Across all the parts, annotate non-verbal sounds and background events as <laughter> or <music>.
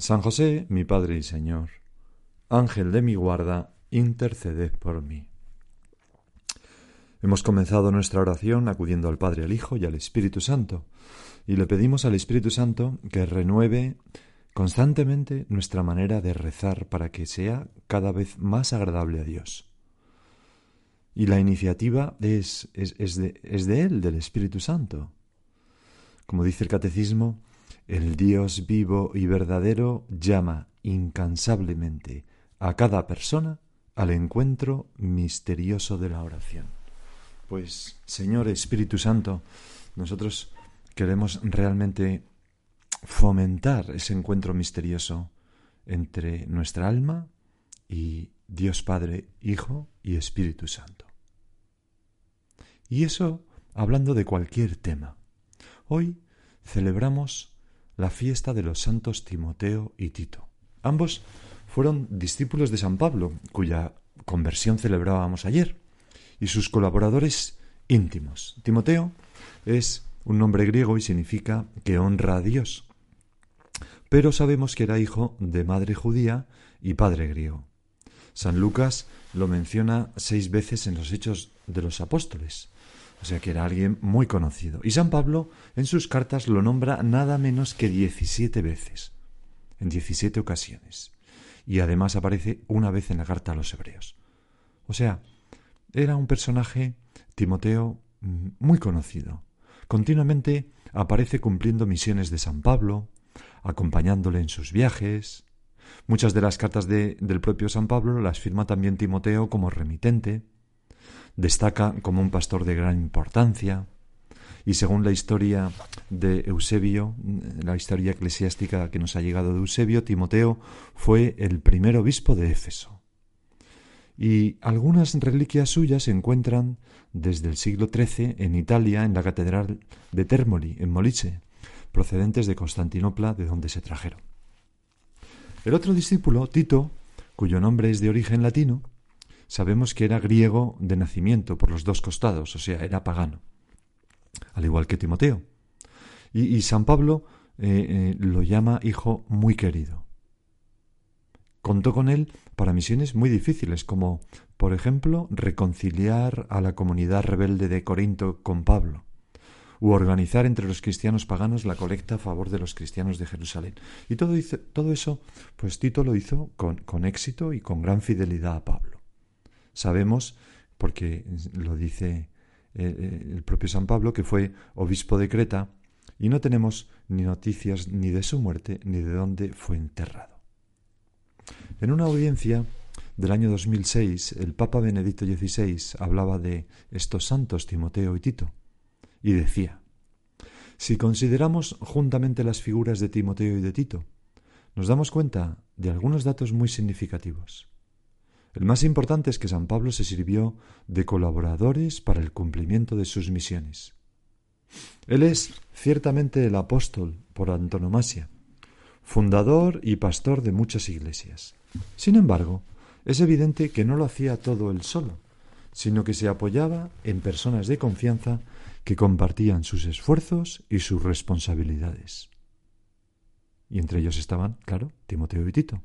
San José, mi Padre y Señor, Ángel de mi guarda, interceded por mí. Hemos comenzado nuestra oración acudiendo al Padre, al Hijo y al Espíritu Santo, y le pedimos al Espíritu Santo que renueve constantemente nuestra manera de rezar para que sea cada vez más agradable a Dios. Y la iniciativa es, es, de, es de Él, del Espíritu Santo. Como dice el Catecismo, el Dios vivo y verdadero llama incansablemente a cada persona al encuentro misterioso de la oración. Pues, Señor Espíritu Santo, nosotros queremos realmente fomentar ese encuentro misterioso entre nuestra alma y Dios Padre, Hijo y Espíritu Santo. Y eso hablando de cualquier tema. Hoy celebramos la fiesta de los santos Timoteo y Tito. Ambos fueron discípulos de San Pablo, cuya conversión celebrábamos ayer, y sus colaboradores íntimos. Timoteo es un nombre griego y significa que honra a Dios, pero sabemos que era hijo de madre judía y padre griego. San Lucas lo menciona seis veces en los Hechos de los Apóstoles, o sea que era alguien muy conocido. Y San Pablo en sus cartas lo nombra nada menos que 17 veces, en 17 ocasiones. Y además aparece una vez en la carta a los hebreos. O sea, era un personaje, Timoteo, mm, muy conocido. Continuamente aparece cumpliendo misiones de San Pablo, acompañándole en sus viajes. Muchas de las cartas de, del propio San Pablo las firma también Timoteo como remitente destaca como un pastor de gran importancia y según la historia de Eusebio, la historia eclesiástica que nos ha llegado de Eusebio, Timoteo fue el primer obispo de Éfeso. Y algunas reliquias suyas se encuentran desde el siglo XIII en Italia, en la catedral de Termoli, en Molice, procedentes de Constantinopla, de donde se trajeron. El otro discípulo, Tito, cuyo nombre es de origen latino, sabemos que era griego de nacimiento por los dos costados, o sea, era pagano, al igual que Timoteo. Y, San Pablo eh, eh, lo llama hijo muy querido. Contó con él para misiones muy difíciles, como, por ejemplo, reconciliar a la comunidad rebelde de Corinto con Pablo, u organizar entre los cristianos paganos la colecta a favor de los cristianos de Jerusalén. Y todo, eso, pues Tito lo hizo con éxito y con gran fidelidad a Pablo. Sabemos, porque lo dice eh, eh, el propio San Pablo, que fue obispo de Creta, y no tenemos ni noticias ni de su muerte ni de dónde fue enterrado. En una audiencia del año 2006, el Papa Benedicto XVI hablaba de estos santos Timoteo y Tito, y decía, si consideramos juntamente las figuras de Timoteo y de Tito, nos damos cuenta de algunos datos muy significativos. El más importante es que San Pablo se sirvió de colaboradores para el cumplimiento de sus misiones. Él es ciertamente el apóstol por antonomasia, fundador y pastor de muchas iglesias. Sin embargo, es evidente que no lo hacía todo él solo, sino que se apoyaba en personas de confianza que compartían sus esfuerzos y sus responsabilidades. Y entre ellos estaban, claro, Timoteo y Tito.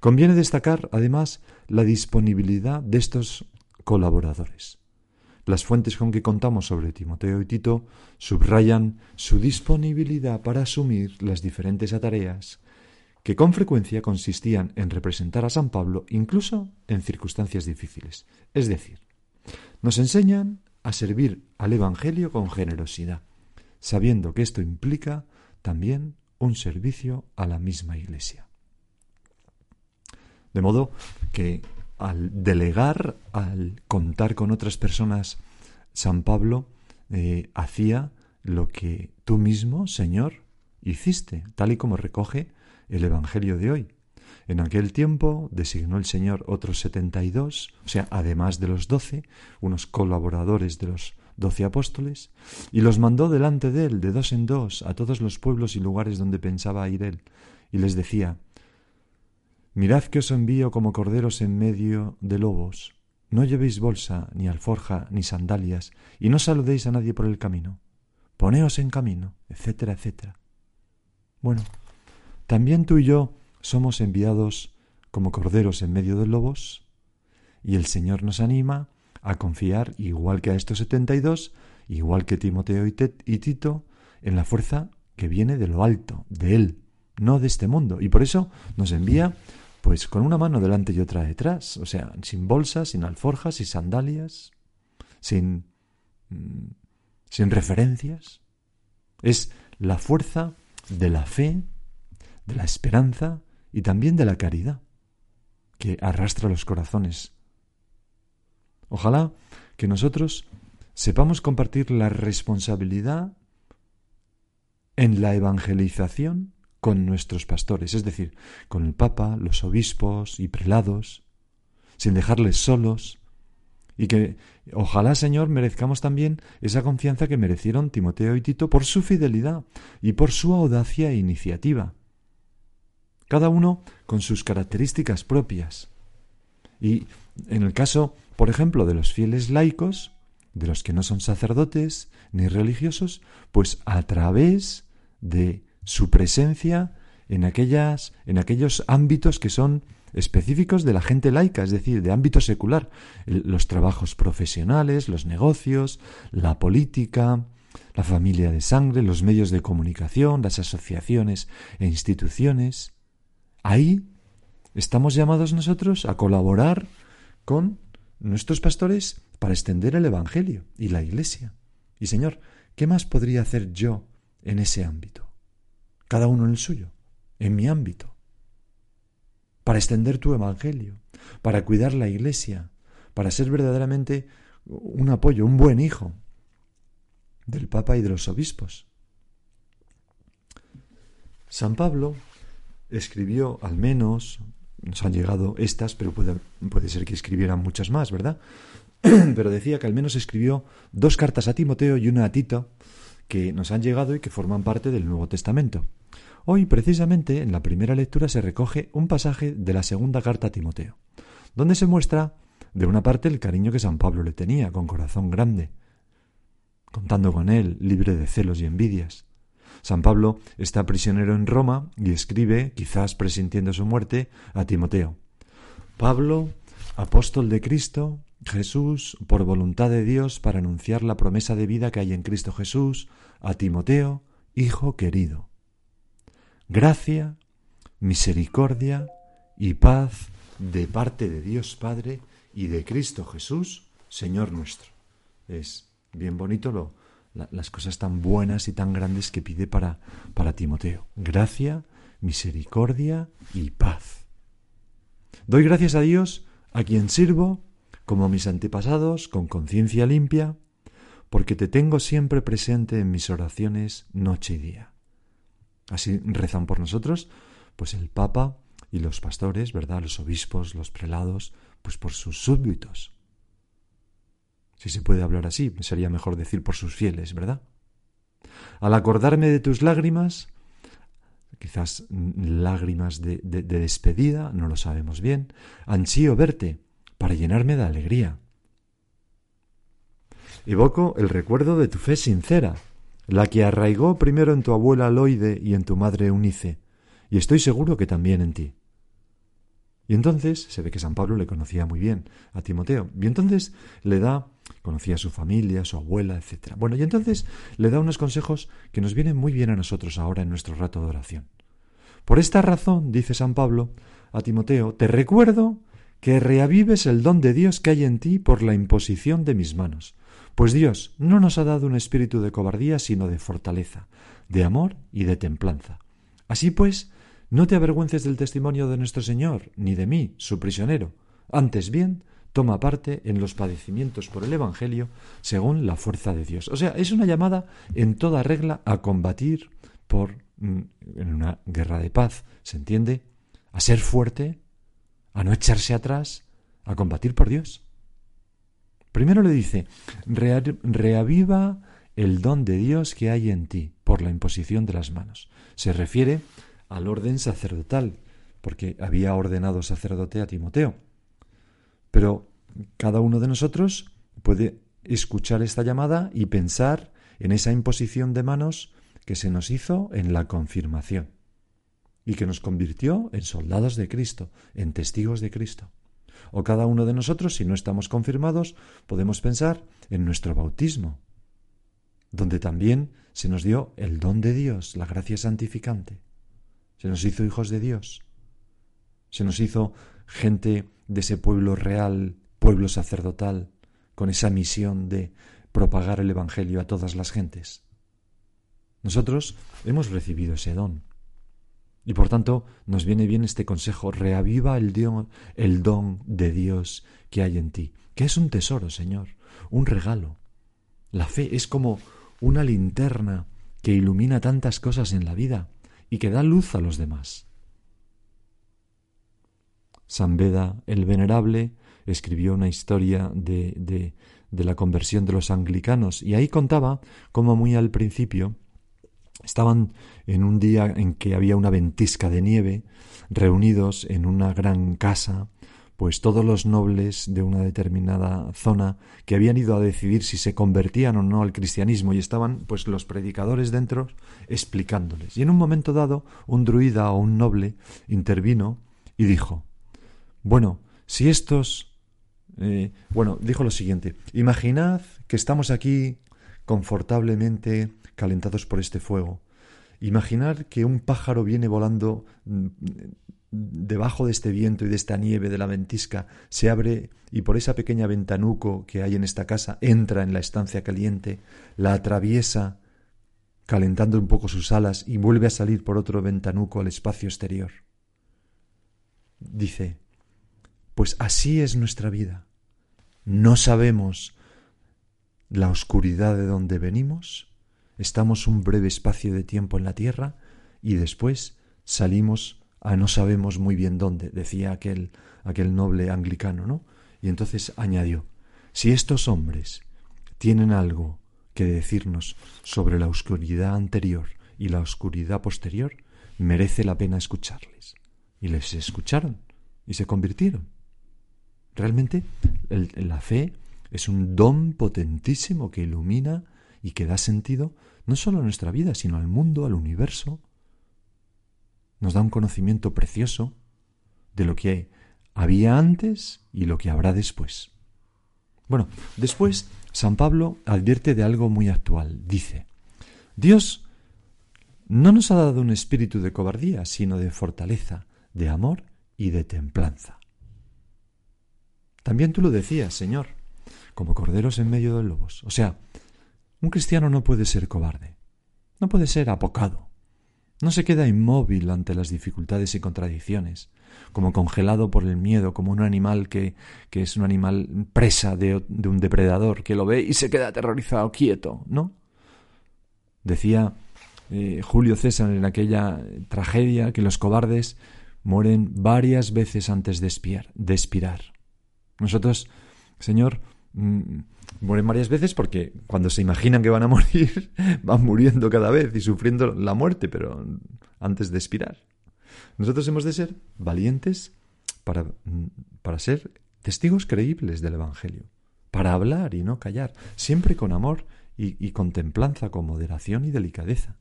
Conviene destacar, además, la disponibilidad de estos colaboradores. Las fuentes con que contamos sobre Timoteo y Tito subrayan su disponibilidad para asumir las diferentes tareas que con frecuencia consistían en representar a San Pablo incluso en circunstancias difíciles. Es decir, nos enseñan a servir al Evangelio con generosidad, sabiendo que esto implica también un servicio a la misma Iglesia. De modo que al delegar, al contar con otras personas, San Pablo eh, hacía lo que tú mismo, Señor, hiciste, tal y como recoge el Evangelio de hoy. En aquel tiempo designó el Señor otros setenta y dos, o sea, además de los doce, unos colaboradores de los doce apóstoles, y los mandó delante de él, de dos en dos, a todos los pueblos y lugares donde pensaba ir él, y les decía, Mirad que os envío como corderos en medio de lobos, no llevéis bolsa, ni alforja, ni sandalias, y no saludéis a nadie por el camino. Poneos en camino, etcétera, etcétera. Bueno, también tú y yo somos enviados como corderos en medio de lobos, y el Señor nos anima a confiar, igual que a estos setenta y dos, igual que Timoteo y, Tito, en la fuerza que viene de lo alto, de Él, no de este mundo. Y por eso nos envía pues con una mano delante y otra detrás, o sea, sin bolsas, sin alforjas, sin sandalias, sin, mm, sin referencias. Es la fuerza de la fe, de la esperanza y también de la caridad que arrastra los corazones. Ojalá que nosotros sepamos compartir la responsabilidad en la evangelización con nuestros pastores, es decir, con el Papa, los obispos y prelados, sin dejarles solos, y que ojalá, Señor, merezcamos también esa confianza que merecieron Timoteo y Tito por su fidelidad y por su audacia e iniciativa, cada uno con sus características propias. Y en el caso, por ejemplo, de los fieles laicos, de los que no son sacerdotes ni religiosos, pues a través de su presencia en, aquellas, en aquellos ámbitos que son específicos de la gente laica, es decir, de ámbito secular, los trabajos profesionales, los negocios, la política, la familia de sangre, los medios de comunicación, las asociaciones e instituciones. Ahí estamos llamados nosotros a colaborar con nuestros pastores para extender el Evangelio y la Iglesia. Y Señor, ¿qué más podría hacer yo en ese ámbito? Cada uno en el suyo, en mi ámbito, para extender tu evangelio, para cuidar la iglesia, para ser verdaderamente un apoyo, un buen hijo del Papa y de los obispos. San Pablo escribió al menos, nos han llegado estas, pero puede, puede ser que escribieran muchas más, ¿verdad? <clears throat> pero decía que al menos escribió dos cartas a Timoteo y una a Tito, que nos han llegado y que forman parte del Nuevo Testamento. Hoy, precisamente, en la primera lectura se recoge un pasaje de la segunda carta a Timoteo, donde se muestra, de una parte, el cariño que San Pablo le tenía, con corazón grande, contando con él, libre de celos y envidias. San Pablo está prisionero en Roma y escribe, quizás presintiendo su muerte, a Timoteo. Pablo, apóstol de Cristo, Jesús, por voluntad de Dios, para anunciar la promesa de vida que hay en Cristo Jesús, a Timoteo, hijo querido. Gracia, misericordia y paz de parte de Dios Padre y de Cristo Jesús, Señor nuestro. Es bien bonito lo, las cosas tan buenas y tan grandes que pide para, para Timoteo. Gracia, misericordia y paz. Doy gracias a Dios, a quien sirvo, como mis antepasados, con conciencia limpia, porque te tengo siempre presente en mis oraciones noche y día. Así rezan por nosotros, pues el Papa y los pastores, ¿verdad? Los obispos, los prelados, pues por sus súbditos. Si se puede hablar así, sería mejor decir por sus fieles, ¿verdad? Al acordarme de tus lágrimas, quizás lágrimas de, de despedida, no lo sabemos bien, ansío verte, para llenarme de alegría. Evoco el recuerdo de tu fe sincera, la que arraigó primero en tu abuela Loide y en tu madre Eunice, y estoy seguro que también en ti. Y entonces se ve que San Pablo le conocía muy bien a Timoteo, y entonces le da, conocía a su familia, a su abuela, etc. Bueno, y entonces le da unos consejos que nos vienen muy bien a nosotros ahora en nuestro rato de oración. Por esta razón, dice San Pablo a Timoteo, te recuerdo que reavives el don de Dios que hay en ti por la imposición de mis manos. Pues Dios no nos ha dado un espíritu de cobardía, sino de fortaleza, de amor y de templanza. Así pues, no te avergüences del testimonio de nuestro Señor, ni de mí, su prisionero. Antes bien, toma parte en los padecimientos por el Evangelio según la fuerza de Dios. O sea, es una llamada en toda regla a combatir por mm, en una guerra de paz, ¿se entiende? a ser fuerte, a no echarse atrás, a combatir por Dios. Primero le dice, reaviva el don de Dios que hay en ti por la imposición de las manos. Se refiere al orden sacerdotal, porque había ordenado sacerdote a Timoteo. Pero cada uno de nosotros puede escuchar esta llamada y pensar en esa imposición de manos que se nos hizo en la confirmación y que nos convirtió en soldados de Cristo, en testigos de Cristo. O cada uno de nosotros, si no estamos confirmados, podemos pensar en nuestro bautismo, donde también se nos dio el don de Dios, la gracia santificante. Se nos hizo hijos de Dios. Se nos hizo gente de ese pueblo real, pueblo sacerdotal, con esa misión de propagar el Evangelio a todas las gentes. Nosotros hemos recibido ese don. Y por tanto nos viene bien este consejo, reaviva el, el don de Dios que hay en ti, que es un tesoro, Señor, un regalo. La fe es como una linterna que ilumina tantas cosas en la vida y que da luz a los demás. San Beda el Venerable escribió una historia de, de, de la conversión de los anglicanos y ahí contaba cómo muy al principio estaban en un día en que había una ventisca de nieve, reunidos en una gran casa, pues todos los nobles de una determinada zona que habían ido a decidir si se convertían o no al cristianismo y estaban pues los predicadores dentro explicándoles. Y en un momento dado un druida o un noble intervino y dijo, bueno, si estos... Eh, bueno, dijo lo siguiente, imaginad que estamos aquí confortablemente calentados por este fuego. Imaginar que un pájaro viene volando mm, debajo de este viento y de esta nieve de la ventisca, se abre y por esa pequeña ventanuco que hay en esta casa entra en la estancia caliente, la atraviesa calentando un poco sus alas y vuelve a salir por otro ventanuco al espacio exterior. Dice, pues así es nuestra vida. No sabemos la oscuridad de donde venimos, estamos un breve espacio de tiempo en la tierra y después salimos a no sabemos muy bien dónde, decía aquel, aquel noble anglicano, ¿no? Y entonces añadió, si estos hombres tienen algo que decirnos sobre la oscuridad anterior y la oscuridad posterior, merece la pena escucharles. Y les escucharon y se convirtieron. Realmente la fe es un don potentísimo que ilumina y que da sentido no solo a nuestra vida, sino al mundo, al universo. Nos da un conocimiento precioso de lo que había antes y lo que habrá después. Bueno, después San Pablo advierte de algo muy actual. Dice, Dios no nos ha dado un espíritu de cobardía, sino de fortaleza, de amor y de templanza. También tú lo decías, Señor, como corderos en medio de lobos. O sea, un cristiano no puede ser cobarde, no puede ser apocado, no se queda inmóvil ante las dificultades y contradicciones, como congelado por el miedo, como un animal que, es un animal presa de, un depredador que lo ve y se queda aterrorizado, quieto, ¿no? Decía eh, Julio César en aquella tragedia que los cobardes mueren varias veces antes de, espiar, de expirar. Nosotros, Señor, mueren varias veces porque cuando se imaginan que van a <laughs> morir, van muriendo cada vez y sufriendo la muerte, pero antes de expirar. Nosotros hemos de ser valientes para, para ser testigos creíbles del Evangelio, para hablar y no callar, siempre con amor y con templanza, con moderación y delicadeza.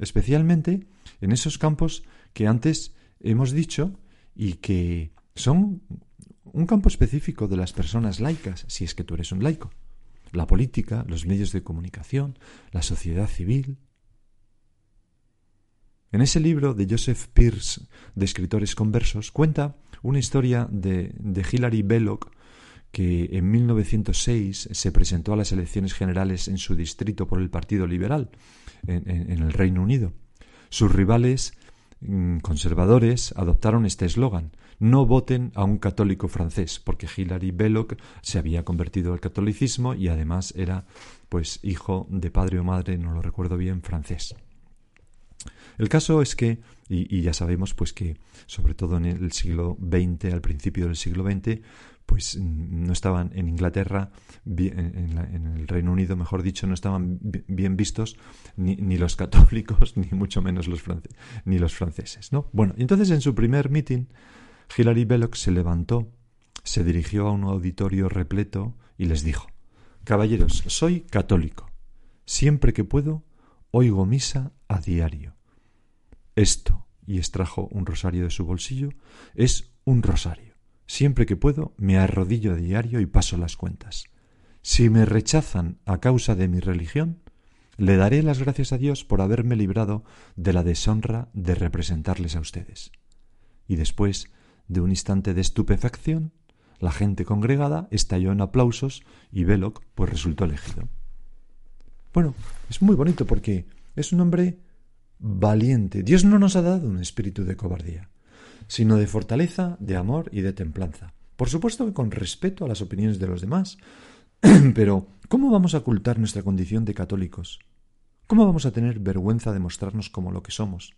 Especialmente en esos campos que antes hemos dicho y que son un campo específico de las personas laicas, si es que tú eres un laico. La política, los medios de comunicación, la sociedad civil. En ese libro de Joseph Peirce, de escritores conversos, cuenta una historia de, de Hilary Belloc, que en 1906 se presentó a las elecciones generales en su distrito por el Partido Liberal en el Reino Unido. Sus rivales mm, conservadores adoptaron este eslogan no voten a un católico francés, porque Hilary Belloc se había convertido al catolicismo y además era pues hijo de padre o madre, no lo recuerdo bien, francés. El caso es que, y, ya sabemos pues que, sobre todo en el siglo XX, al principio del siglo XX, pues no estaban en Inglaterra, en, el Reino Unido, mejor dicho, no estaban bien vistos ni, ni los católicos, <laughs> ni mucho menos los, ni los franceses. ¿no? Bueno, entonces en su primer meeting, Hilary Belloc se levantó, se dirigió a un auditorio repleto y les dijo, Caballeros, soy católico. Siempre que puedo, oigo misa a diario. Esto, y extrajo un rosario de su bolsillo, es un rosario. Siempre que puedo, me arrodillo a diario y paso las cuentas. Si me rechazan a causa de mi religión, le daré las gracias a Dios por haberme librado de la deshonra de representarles a ustedes. Y después de un instante de estupefacción, la gente congregada estalló en aplausos y Belloc pues resultó elegido. Bueno, es muy bonito porque es un hombre valiente. Dios no nos ha dado un espíritu de cobardía, sino de fortaleza, de amor y de templanza. Por supuesto que con respeto a las opiniones de los demás. <clears throat> Pero, ¿cómo vamos a ocultar nuestra condición de católicos? ¿Cómo vamos a tener vergüenza de mostrarnos como lo que somos?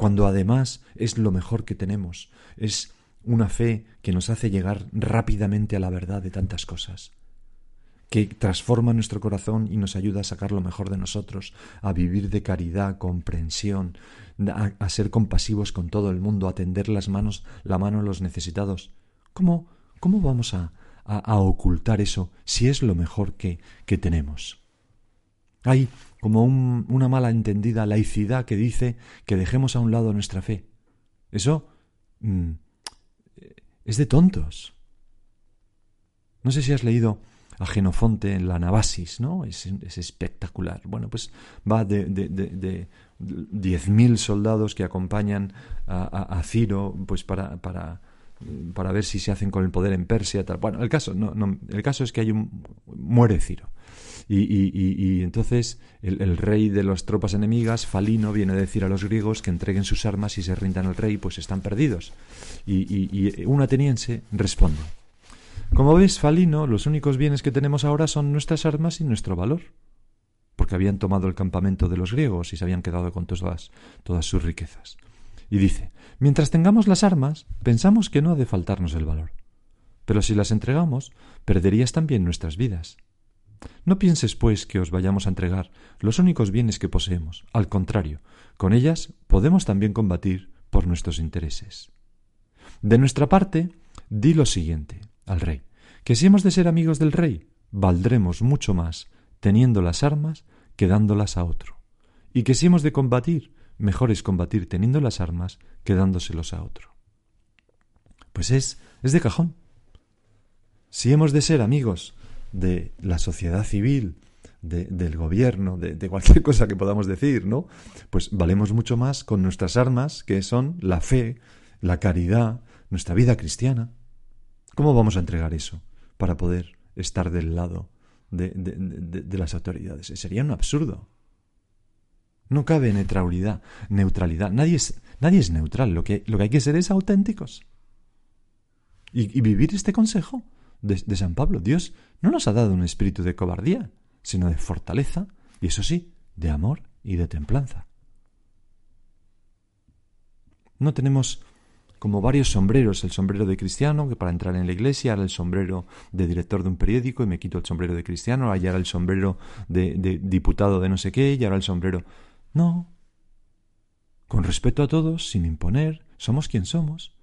Cuando además es lo mejor que tenemos, es una fe que nos hace llegar rápidamente a la verdad de tantas cosas que transforma nuestro corazón y nos ayuda a sacar lo mejor de nosotros, a vivir de caridad, comprensión, a, ser compasivos con todo el mundo, a tender las manos, la mano a los necesitados. ¿Cómo, cómo vamos a, a, ocultar eso si es lo mejor que, que tenemos? Hay como una mala entendida laicidad que dice que dejemos a un lado nuestra fe. Eso mm, es de tontos. No sé si has leído a Genofonte en la Navasis, ¿no? Es, espectacular. Bueno, pues va de, de, diez mil soldados que acompañan a, Ciro, pues para, para, para, ver si se hacen con el poder en Persia, tal. Bueno, el caso, no, el caso es que hay un muere Ciro. Y, entonces el, rey de las tropas enemigas, Falino, viene a decir a los griegos que entreguen sus armas y se rindan al rey, pues están perdidos. Y, un ateniense responde, como ves, Falino, los únicos bienes que tenemos ahora son nuestras armas y nuestro valor, porque habían tomado el campamento de los griegos y se habían quedado con todas sus riquezas. Y dice, mientras tengamos las armas, pensamos que no ha de faltarnos el valor. Pero si las entregamos, perderías también nuestras vidas. No pienses, pues, que os vayamos a entregar los únicos bienes que poseemos. Al contrario, con ellas podemos también combatir por nuestros intereses. De nuestra parte, di lo siguiente al rey, que si hemos de ser amigos del rey, valdremos mucho más teniendo las armas que dándolas a otro, y que si hemos de combatir, mejor es combatir teniendo las armas que dándoselos a otro. Pues es, es de cajón. Si hemos de ser amigos de la sociedad civil, de, del gobierno, de, de, cualquier <laughs> cosa que podamos decir, ¿no? Pues valemos mucho más con nuestras armas, que son la fe, la caridad, nuestra vida cristiana. ¿Cómo vamos a entregar eso para poder estar del lado de, de, las autoridades? Sería un absurdo. No cabe neutralidad. neutralidad. Nadie, es, nadie es neutral. Lo que, lo que hay que ser es auténticos. Y, y vivir este consejo de, San Pablo. Dios no nos ha dado un espíritu de cobardía, sino de fortaleza y eso sí, de amor y de templanza. No tenemos como varios sombreros, el sombrero de cristiano, que para entrar en la iglesia, ahora el sombrero de director de un periódico y me quito el sombrero de cristiano, ahora el sombrero de, de diputado de no sé qué y ahora el sombrero... No. Con respeto a todos, sin imponer, somos quien somos.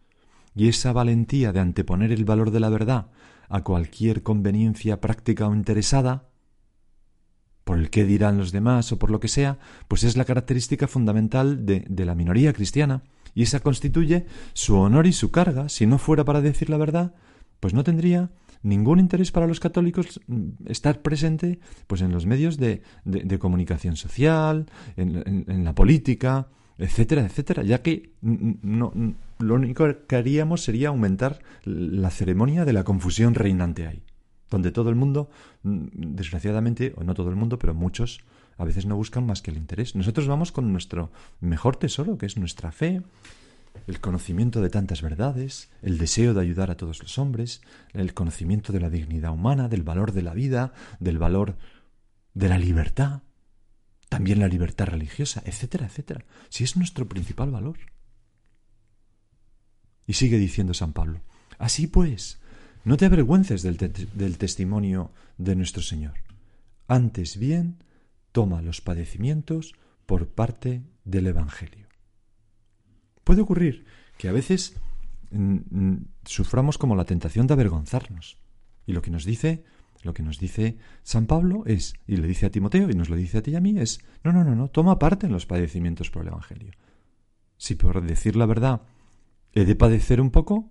Y esa valentía de anteponer el valor de la verdad a cualquier conveniencia práctica o interesada, por el qué dirán los demás o por lo que sea, pues es la característica fundamental de, de la minoría cristiana y esa constituye su honor y su carga. Si no fuera para decir la verdad, pues no tendría ningún interés para los católicos mm, estar presente pues en los medios de, de, comunicación social, en, en, la política, etcétera, etcétera, ya que no, lo único que haríamos sería aumentar la ceremonia de la confusión reinante ahí, donde todo el mundo, mm, desgraciadamente, o no todo el mundo, pero muchos, a veces no buscan más que el interés. Nosotros vamos con nuestro mejor tesoro, que es nuestra fe, el conocimiento de tantas verdades, el deseo de ayudar a todos los hombres, el conocimiento de la dignidad humana, del valor de la vida, del valor de la libertad. también la libertad religiosa, etcétera, etcétera. Si es nuestro principal valor. Y sigue diciendo San Pablo, así pues, no te avergüences del, testimonio de nuestro Señor. Antes bien, toma los padecimientos por parte del Evangelio. Puede ocurrir que a veces mm, mm, suframos como la tentación de avergonzarnos. Y lo que nos dice, lo que nos dice San Pablo es, y le dice a Timoteo, y nos lo dice a ti y a mí, es, no, no, no, no, toma parte en los padecimientos por el Evangelio. Si por decir la verdad he de padecer un poco,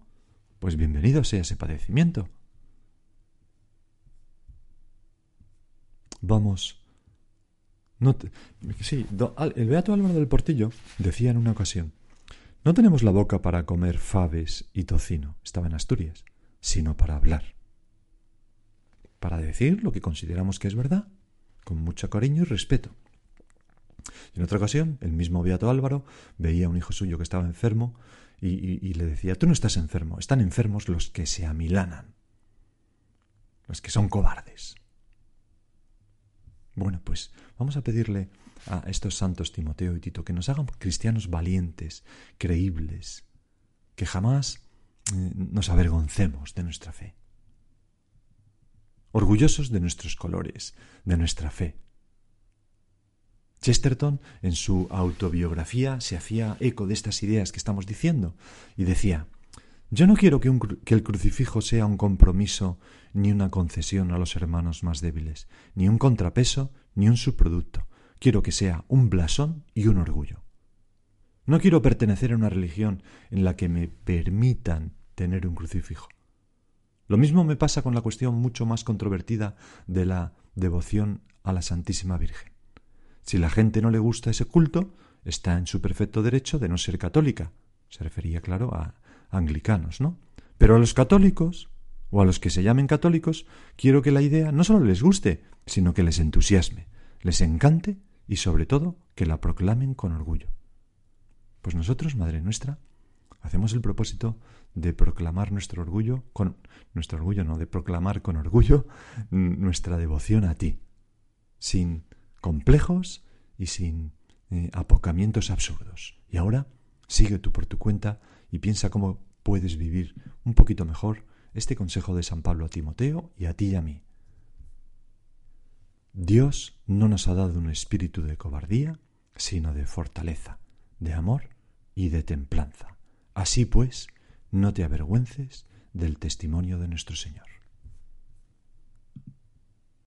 pues bienvenido sea ese padecimiento. Vamos. Sí, el Beato Álvaro del Portillo decía en una ocasión, no tenemos la boca para comer faves y tocino, estaba en Asturias, sino para hablar. Para decir lo que consideramos que es verdad, con mucho cariño y respeto. en otra ocasión, el mismo Beato Álvaro veía a un hijo suyo que estaba enfermo y, le decía, tú no estás enfermo, están enfermos los que se amilanan, los que son cobardes. Bueno, pues vamos a pedirle a estos santos Timoteo y Tito que nos hagan cristianos valientes, creíbles, que jamás eh, nos avergoncemos de nuestra fe, orgullosos de nuestros colores, de nuestra fe, Chesterton, en su autobiografía, se hacía eco de estas ideas que estamos diciendo y decía, yo no quiero que, el crucifijo sea un compromiso ni una concesión a los hermanos más débiles, ni un contrapeso ni un subproducto. Quiero que sea un blasón y un orgullo. No quiero pertenecer a una religión en la que me permitan tener un crucifijo. Lo mismo me pasa con la cuestión mucho más controvertida de la devoción a la Santísima Virgen. Si la gente no le gusta ese culto, está en su perfecto derecho de no ser católica. Se refería, claro, a anglicanos, ¿no? Pero a los católicos, o a los que se llamen católicos, quiero que la idea no solo les guste, sino que les entusiasme, les encante y sobre todo que la proclamen con orgullo. Pues nosotros, Madre nuestra, hacemos el propósito de proclamar nuestro orgullo con nuestro orgullo, no, de proclamar con orgullo <laughs> nuestra devoción a ti, sin complejos y sin eh, apocamientos absurdos. Y ahora sigue tú por tu cuenta y piensa cómo puedes vivir un poquito mejor este consejo de San Pablo a Timoteo y a ti y a mí. Dios no nos ha dado un espíritu de cobardía, sino de fortaleza, de amor y de templanza. Así pues, no te avergüences del testimonio de nuestro Señor.